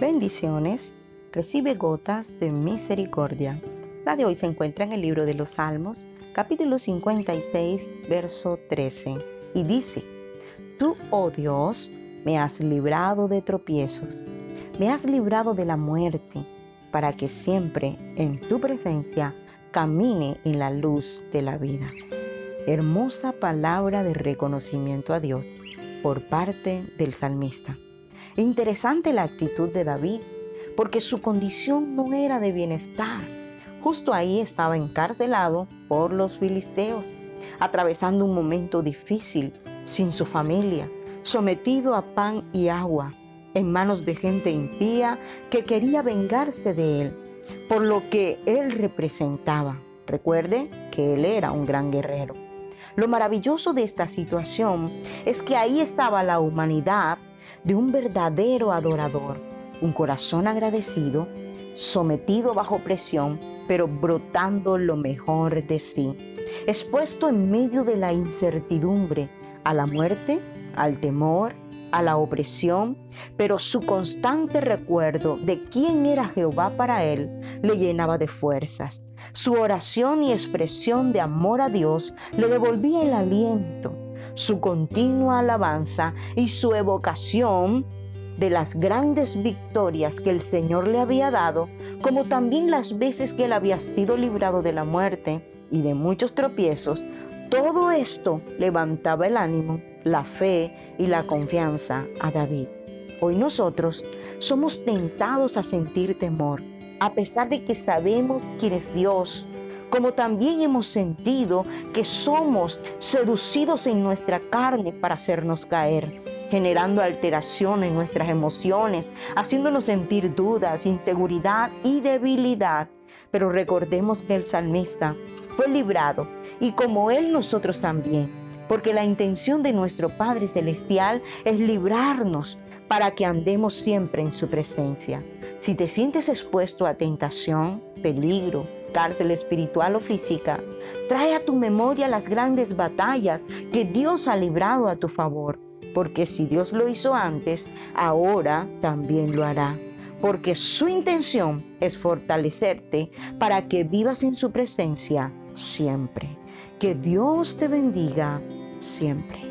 Bendiciones. Recibe gotas de misericordia. La de hoy se encuentra en el libro de los Salmos, capítulo 56, verso 13. Y dice, Tú, oh Dios, me has librado de tropiezos, me has librado de la muerte, para que siempre en tu presencia camine en la luz de la vida. Hermosa palabra de reconocimiento a Dios por parte del salmista. Interesante la actitud de David, porque su condición no era de bienestar. Justo ahí estaba encarcelado por los filisteos, atravesando un momento difícil, sin su familia, sometido a pan y agua, en manos de gente impía que quería vengarse de él, por lo que él representaba. Recuerde que él era un gran guerrero. Lo maravilloso de esta situación es que ahí estaba la humanidad de un verdadero adorador, un corazón agradecido, sometido bajo presión, pero brotando lo mejor de sí, expuesto en medio de la incertidumbre, a la muerte, al temor, a la opresión, pero su constante recuerdo de quién era Jehová para él le llenaba de fuerzas. Su oración y expresión de amor a Dios le devolvía el aliento su continua alabanza y su evocación de las grandes victorias que el Señor le había dado, como también las veces que él había sido librado de la muerte y de muchos tropiezos, todo esto levantaba el ánimo, la fe y la confianza a David. Hoy nosotros somos tentados a sentir temor, a pesar de que sabemos quién es Dios, como también hemos sentido que somos seducidos en nuestra carne para hacernos caer, generando alteración en nuestras emociones, haciéndonos sentir dudas, inseguridad y debilidad. Pero recordemos que el salmista fue librado y como él nosotros también, porque la intención de nuestro Padre Celestial es librarnos para que andemos siempre en su presencia. Si te sientes expuesto a tentación, peligro, cárcel espiritual o física, trae a tu memoria las grandes batallas que Dios ha librado a tu favor, porque si Dios lo hizo antes, ahora también lo hará. Porque su intención es fortalecerte para que vivas en su presencia siempre. Que Dios te bendiga siempre.